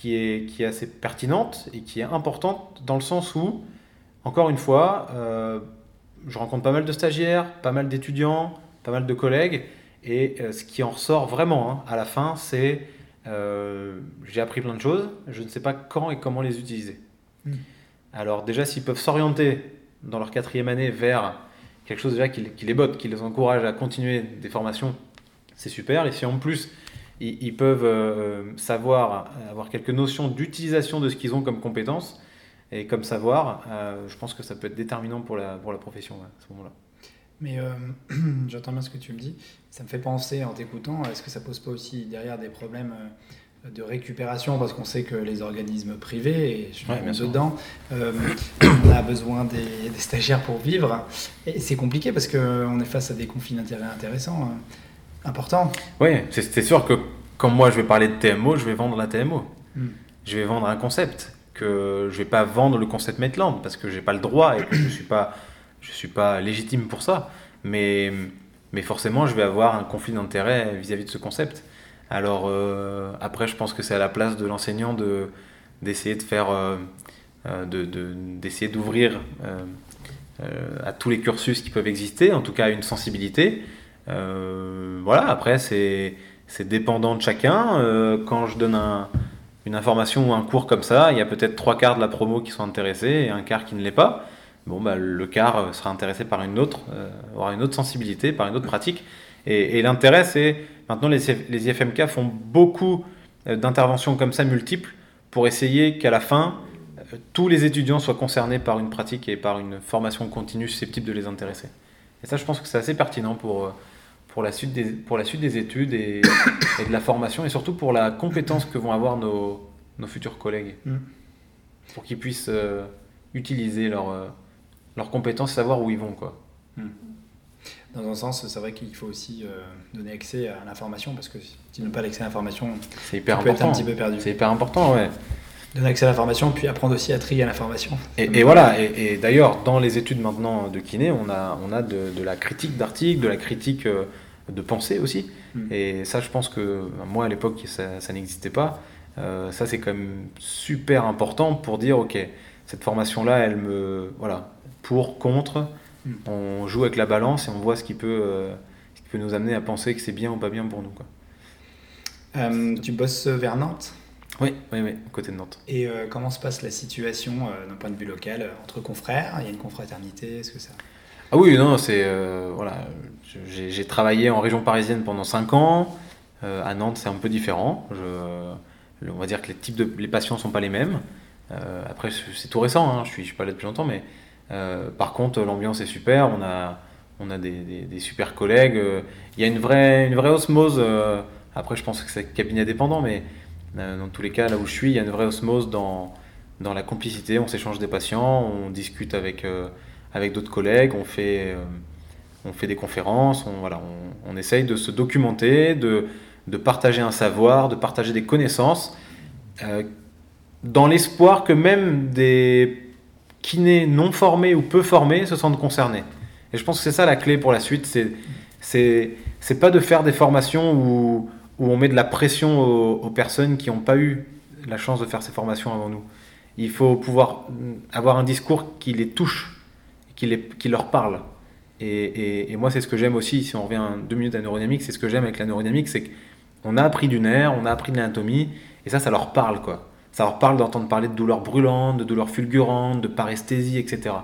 qui est, qui est assez pertinente et qui est importante dans le sens où, encore une fois, euh, je rencontre pas mal de stagiaires, pas mal d'étudiants, pas mal de collègues, et euh, ce qui en ressort vraiment hein, à la fin, c'est euh, j'ai appris plein de choses, je ne sais pas quand et comment les utiliser. Hmm. Alors déjà, s'ils peuvent s'orienter dans leur quatrième année vers quelque chose déjà qui, qui les botte, qui les encourage à continuer des formations, c'est super. Et si en plus ils, peuvent euh, savoir, avoir quelques notions d'utilisation de ce qu'ils ont comme compétences et comme savoir, euh, je pense que ça peut être déterminant pour la, pour la profession à ce moment-là. Mais euh, j'entends bien ce que tu me dis. Ça me fait penser en t'écoutant, est-ce que ça pose pas aussi derrière des problèmes de récupération? Parce qu'on sait que les organismes privés, et je suis bien dedans, on a besoin des, des, stagiaires pour vivre. Et c'est compliqué parce qu'on est face à des conflits d'intérêts intéressants. Hein important. Oui, c'est sûr que quand moi je vais parler de TMO, je vais vendre la TMO. Hmm. Je vais vendre un concept. que je vais pas vendre le concept Maitland parce que j'ai pas le droit et que je suis pas, je suis pas légitime pour ça. Mais, mais forcément, je vais avoir un conflit d'intérêt vis-à-vis de ce concept. Alors euh, après, je pense que c'est à la place de l'enseignant de d'essayer de faire, euh, euh, de, d'essayer d'ouvrir à tous les cursus qui peuvent exister, en tout cas une sensibilité. voilà. Après, c'est c'est dépendant de chacun. quand je donne un, une information ou un cours comme ça, il y a peut-être trois quarts de la promo qui sont intéressés et un quart qui ne l'est pas. Bon, bah, le quart sera intéressé par une autre, aura une autre sensibilité, par une autre pratique. Et, l'intérêt, c'est maintenant les, les IFMK font beaucoup euh, d'interventions comme ça multiples pour essayer qu'à la fin, euh, tous les étudiants soient concernés par une pratique et par une formation continue susceptible de les intéresser. Et ça, je pense que c'est assez pertinent pour, euh, pour, la suite des, pour la suite des études et, de la formation, et surtout pour la compétence que vont avoir nos, nos futurs collègues, mm. pour qu'ils puissent utiliser leurs leur compétences, savoir où ils vont. Quoi. Mm dans un sens, c'est vrai qu'il faut aussi euh, donner accès à l'information parce que si tu n'as pas l'accès à l'information, c'est hyper tu important. Peux être un petit peu perdu. C'est hyper important, ouais. Donner accès à l'information, puis apprendre aussi à trier l'information. Et, voilà, et, d'ailleurs, dans les études maintenant de kiné, on a, on a de, la critique d'articles, de la critique euh, de pensée aussi. Mm. Et ça, je pense que moi, à l'époque, ça, ça n'existait pas. Euh, ça, c'est quand même super important pour dire, ok, cette formation-là, elle me. Voilà, pour, contre Hmm. On joue avec la balance et on voit ce qui peut, euh, ce qui peut nous amener à penser que c'est bien ou pas bien pour nous. Quoi. Euh, tu bosses vers Nantes? Oui, oui, oui, côté de Nantes. Et euh, comment se passe la situation d'un point de vue local entre confrères? Il y a une confraternité Est-ce que ça? Ah oui, non, c'est voilà. J'ai travaillé en région parisienne pendant 5 ans. à Nantes, c'est un peu différent. Je, on va dire que les types de les patients sont pas les mêmes. après, c'est tout récent. Hein, je suis, je suis pas là depuis longtemps, mais euh, par contre, l'ambiance est super, on a, on a des, des, super collègues. Euh, il y a une vraie, une vraie osmose. Euh, après, je pense que c'est cabinet dépendant, mais dans tous les cas, là où je suis, il y a une vraie osmose dans, dans la complicité. On s'échange des patients, on discute avec, avec d'autres collègues, on fait, on fait des conférences, on, voilà, on, essaye de se documenter, de, de, partager un savoir, de partager des connaissances, dans l'espoir que même des kinés non formés ou peu formés se sentent concernés. Et je pense que c'est ça la clé pour la suite. C'est, c'est pas de faire des formations où, où on met de la pression aux, personnes qui n'ont pas eu la chance de faire ces formations avant nous. Il faut pouvoir avoir un discours qui les touche, qui, les, qui leur parle. Et, moi, c'est ce que j'aime aussi, si on revient deux minutes à neurodynamique, c'est ce que j'aime avec la neurodynamique, c'est qu'on a appris du nerf, on a appris de l'anatomie, et ça, ça leur parle, quoi. Ça leur parle d'entendre parler de douleurs brûlantes, de douleurs fulgurantes, de paresthésie, etc.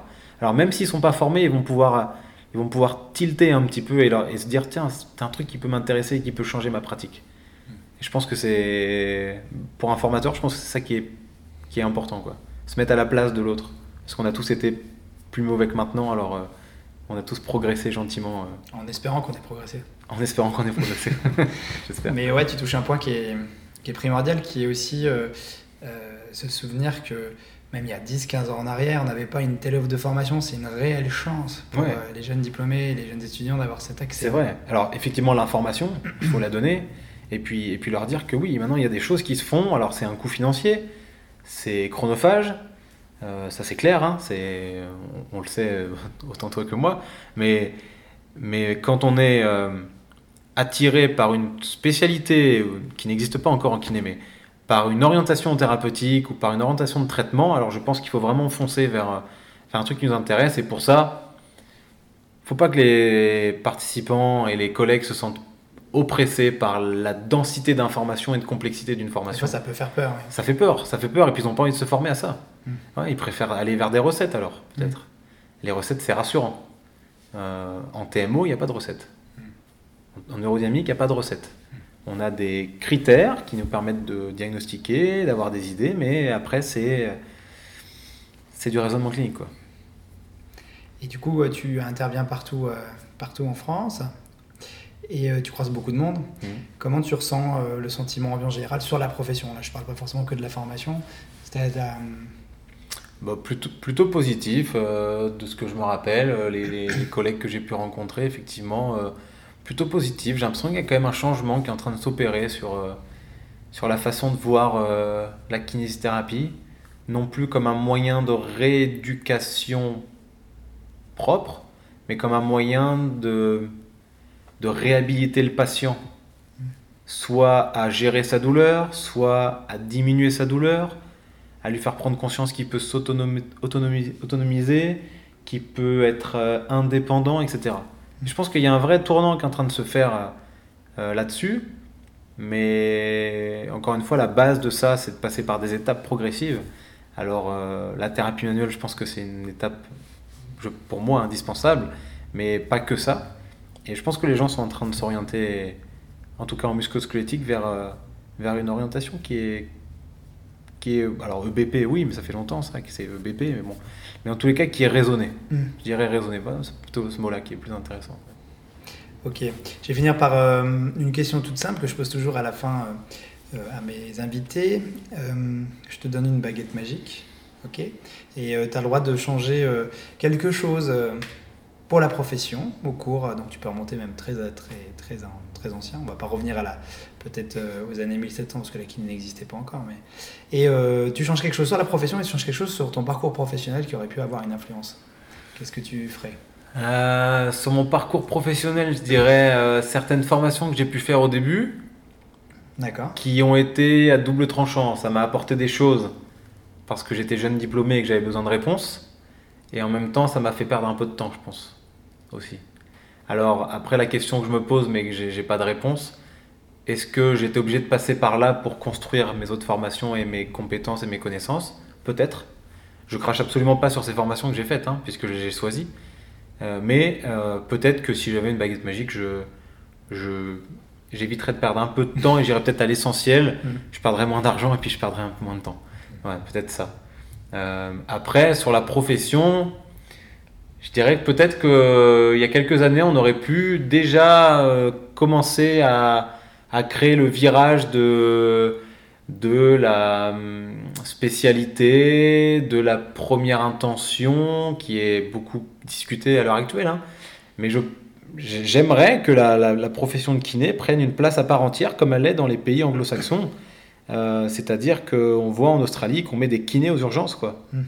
Alors même s'ils ne sont pas formés, ils vont pouvoir, ils vont pouvoir tilter un petit peu et, et se dire tiens, c'est un truc qui peut m'intéresser et qui peut changer ma pratique. Et je pense que c'est pour un formateur, je pense que c'est ça qui est, qui est important, quoi. Se mettre à la place de l'autre, parce qu'on a tous été plus mauvais que maintenant, alors euh, on a tous progressé gentiment. Euh. En espérant qu'on ait progressé. En espérant qu'on ait progressé, j'espère. Mais ouais, tu touches un point qui est, qui est primordial, qui est aussi euh, euh, se souvenir que même il y a 10-15 ans en arrière, on n'avait pas une telle offre de formation, c'est une réelle chance pour euh, les jeunes diplômés, les jeunes étudiants d'avoir cet accès. C'est vrai. Alors effectivement, l'information, il faut la donner, et puis, et puis leur dire que oui, maintenant il y a des choses qui se font, alors c'est un coût financier, c'est chronophage, euh, ça c'est clair, hein, c'est, on, le sait autant toi que moi, mais, mais quand on est attiré par une spécialité qui n'existe pas encore en kiné, mais par une orientation thérapeutique ou par une orientation de traitement, alors je pense qu'il faut vraiment foncer vers, un truc qui nous intéresse. Et pour ça, il ne faut pas que les participants et les collègues se sentent oppressés par la densité d'informations et de complexité d'une formation. Ça, ça peut faire peur. Ça fait peur, ça fait peur, et puis ils n'ont pas envie de se former à ça. Hmm. ils préfèrent aller vers des recettes alors, peut-être. Hmm. Les recettes, c'est rassurant. Euh, en TMO, il n'y a pas de recette. Hmm. En neurodynamique, il n'y a pas de recette. On a des critères qui nous permettent de diagnostiquer, d'avoir des idées, mais après, c'est, c'est du raisonnement clinique. Quoi. Et du coup, tu interviens partout, euh, partout en France et euh, tu croises beaucoup de monde. Mmh. Comment tu ressens euh, le sentiment ambiant général sur la profession? Là, je ne parle pas forcément que de la formation. bah, plutôt, plutôt positif, de ce que je me rappelle. Les, les collègues que j'ai pu rencontrer, effectivement plutôt positif. J'ai l'impression qu'il y a quand même un changement qui est en train de s'opérer sur, euh, sur la façon de voir euh, la kinésithérapie. non plus comme un moyen de rééducation propre, mais comme un moyen de, de réhabiliter le patient, soit à gérer sa douleur, soit à diminuer sa douleur, à lui faire prendre conscience qu'il peut s'autonomiser, qu'il peut être euh, indépendant, etc. Je pense qu'il y a un vrai tournant qui est en train de se faire euh, euh, là-dessus, mais encore une fois, la base de ça, c'est de passer par des étapes progressives. Alors, la thérapie manuelle, je pense que c'est une étape, pour moi, indispensable, mais pas que ça. Et je pense que les gens sont en train de s'orienter, en tout cas en musculosquelettique, vers, vers une orientation qui est, qui est. Alors, EBP, oui, mais ça fait longtemps, c'est vrai que c'est EBP, mais bon mais en tous les cas qui est raisonné. Mm. Je dirais raisonné, c'est plutôt ce mot-là qui est plus intéressant. Ok, je vais finir par euh, une question toute simple que je pose toujours à la fin euh, à mes invités. Euh, je te donne une baguette magique, ok? Et tu as le droit de changer quelque chose pour la profession au cours, donc tu peux remonter même très, très, très, très ancien. On va pas revenir à la peut-être aux années 1700 parce que la kiné n'existait pas encore. Mais... Et tu changes quelque chose sur la profession et tu changes quelque chose sur ton parcours professionnel qui aurait pu avoir une influence. Qu'est-ce que tu ferais? Sur mon parcours professionnel, je dirais certaines formations que j'ai pu faire au début. D'accord. Qui ont été à double tranchant. Ça m'a apporté des choses parce que j'étais jeune diplômé et que j'avais besoin de réponses. Et en même temps, ça m'a fait perdre un peu de temps, je pense aussi. Alors après la question que je me pose mais que j'ai pas de réponse, est-ce que j'étais obligé de passer par là pour construire mes autres formations et mes compétences et mes connaissances? Peut-être. Je crache absolument pas sur ces formations que j'ai faites, hein, puisque j'ai choisi. Euh, mais euh, peut-être que si j'avais une baguette magique, je, je, j'éviterais de perdre un peu de temps et j'irais peut-être à l'essentiel. Mm. Je perdrais moins d'argent et puis je perdrais un peu moins de temps. Ouais, peut-être ça. Euh, après, sur la profession, je dirais que peut-être qu'il euh, y a quelques années, on aurait pu déjà euh, commencer à, créer le virage de, la hum, spécialité, de la première intention, qui est beaucoup discutée à l'heure actuelle. Hein. Mais j'aimerais que la, profession de kiné prenne une place à part entière, comme elle est dans les pays anglo-saxons. Euh, c'est-à-dire qu'on voit en Australie qu'on met des kinés aux urgences. quoi. Mmh.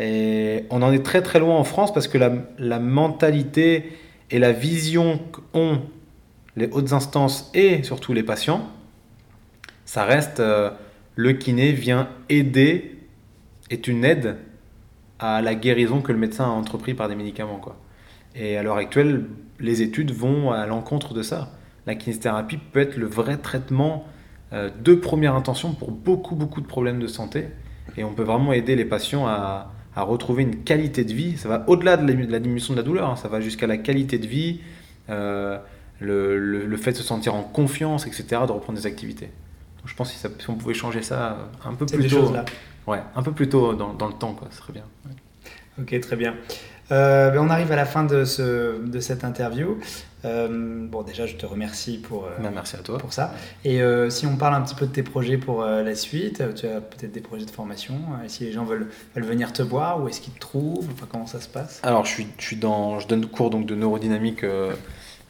Et on en est très très loin en France parce que la, mentalité et la vision qu'ont les hautes instances et surtout les patients, ça reste euh, le kiné vient aider, est une aide à la guérison que le médecin a entrepris par des médicaments. Quoi. Et à l'heure actuelle, les études vont à l'encontre de ça. La kinésithérapie peut être le vrai traitement euh, de première intention pour beaucoup beaucoup de problèmes de santé. Et on peut vraiment aider les patients à, à retrouver une qualité de vie. Ça va au-delà de, la diminution de la douleur, hein. ça va jusqu'à la qualité de vie, euh, le, le, fait de se sentir en confiance, etc., de reprendre des activités. je pense que si, on pouvait changer ça un peu plus tôt, ouais, un peu plus tôt dans, dans le temps, quoi, ce serait bien. Ok, très bien. Euh, ben, on arrive à la fin de, ce, de cette interview. Euh, bon, déjà, je te remercie pour, euh, ben, merci à toi. pour ça. Et si on parle un petit peu de tes projets pour la suite, tu as peut-être des projets de formation. si les gens veulent, veulent venir te voir, où est-ce qu'ils te trouvent enfin, Comment ça se passe? Alors, je, suis, je, suis dans, je donne cours donc, de neurodynamique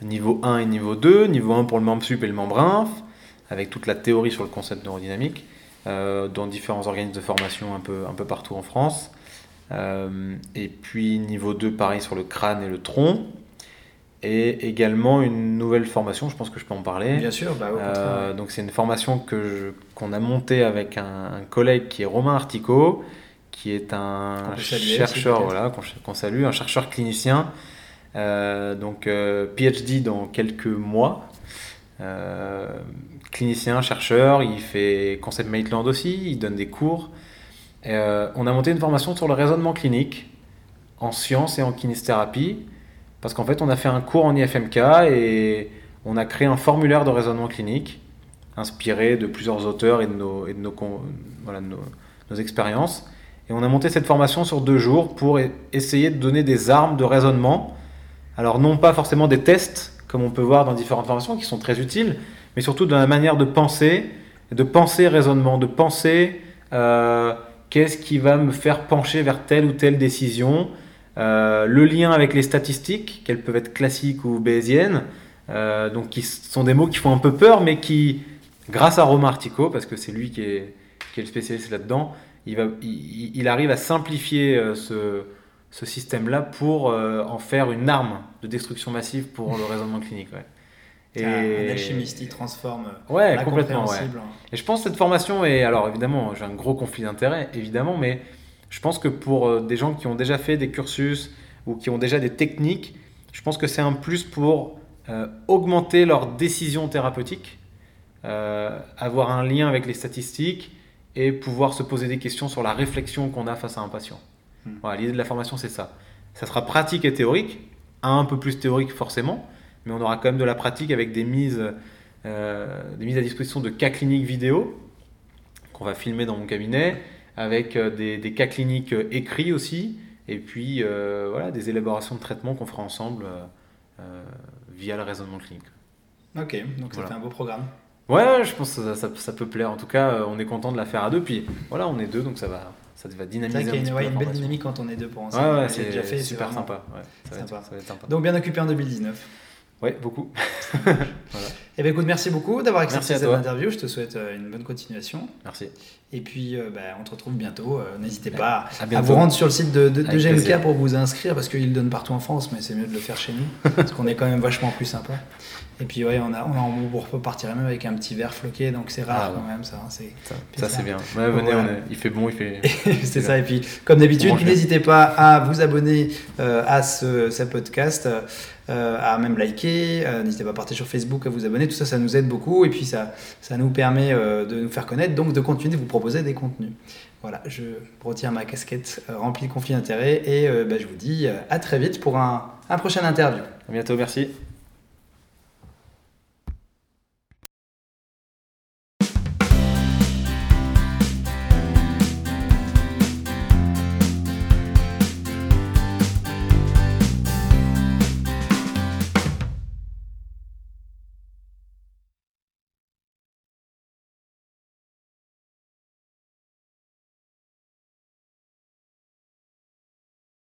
niveau 1 et niveau 2. Niveau 1 pour le membre sup et le membre inf, avec toute la théorie sur le concept neurodynamique, dans différents organismes de formation un peu, un peu partout en France. Euh, et puis niveau 2, pareil sur le crâne et le tronc. Et également une nouvelle formation, je pense que je peux en parler. Bien sûr, bah, euh, Donc c'est une formation que qu'on a montée avec un, collègue qui est Romain Artico, qui est un chercheur, voilà, qu'on salue, un chercheur clinicien, euh, donc PhD dans quelques mois. clinicien, chercheur, il fait Concept Maitland aussi, il donne des cours. Euh, on a monté une formation sur le raisonnement clinique en sciences et en kinésithérapie, parce qu'en fait, on a fait un cours en IFMK et on a créé un formulaire de raisonnement clinique inspiré de plusieurs auteurs et de nos, de nos, expériences. Et on a monté cette formation sur deux jours pour e-, essayer de donner des armes de raisonnement. Alors non pas forcément des tests, comme on peut voir dans différentes formations, qui sont très utiles, mais surtout de la manière de penser, de penser raisonnement, de penser... Euh, Qu'est-ce qui va me faire pencher vers telle ou telle décision euh, Le lien avec les statistiques, qu'elles peuvent être classiques ou bayésiennes, euh, donc qui sont des mots qui font un peu peur, mais qui, grâce à Romain Artico, parce que c'est lui qui est, le spécialiste là-dedans, il, arrive à simplifier euh, ce, système-là pour en faire une arme de destruction massive pour le raisonnement clinique. Et... Un, alchimiste, il transforme ouais, complètement, ouais. Et je pense que cette formation est, alors évidemment, j'ai un gros conflit d'intérêt, évidemment, mais je pense que pour euh, des gens qui ont déjà fait des cursus ou qui ont déjà des techniques, je pense que c'est un plus pour euh, augmenter leur décision thérapeutique, euh, avoir un lien avec les statistiques et pouvoir se poser des questions sur la réflexion qu'on a face à un patient. Hmm. Voilà, l'idée de la formation, c'est ça. Ça sera pratique et théorique, un peu plus théorique forcément, mais on aura quand même de la pratique avec des mises, euh, des mises à disposition de cas cliniques vidéo qu'on va filmer dans mon cabinet, avec euh, des, des cas cliniques euh, écrits aussi, et puis voilà, des élaborations de traitements qu'on fera ensemble via le raisonnement clinique. Ok, donc ça fait un beau programme. Ouais, je pense que ça, ça, peut plaire. En tout cas, on est content de la faire à deux. Puis voilà, on est deux, donc ça va, ça va dynamiser. C'est qu'il y a une, belle dynamique quand on est deux pour ensemble. Ouais, ouais c'est déjà fait. Super sympa. Ouais, ça, va Être, ça, va être, sympa. Donc bien occupé en 2019. Ouais, beaucoup. voilà. Eh bien, écoute, merci beaucoup d'avoir accepté cette interview. Je te souhaite euh, une bonne continuation. Merci. Et puis, euh, bah, on te retrouve bientôt. Euh, n'hésitez pas à, vous rendre sur le site de, de, GMK pour vous inscrire parce qu'il donne partout en France, mais c'est mieux de le faire chez nous parce qu'on est quand même vachement plus sympa. Et puis, ouais, on, a, on, on partirait même avec un petit verre floqué, donc c'est rare ah, quand même, ça. Hein, ça, c'est bien. venez, il fait bon, il fait. c'est ça. Et puis, comme d'habitude, n'hésitez pas à vous abonner à ce, ce podcast. Euh, à même liker, euh, n'hésitez pas à partager sur Facebook, à vous abonner, tout ça, ça nous aide beaucoup et puis ça, nous permet euh, de nous faire connaître, donc de continuer de vous proposer des contenus. Voilà, je retire ma casquette remplie de conflits d'intérêts et bah, je vous dis à très vite pour un, un prochain interview. À bientôt, merci.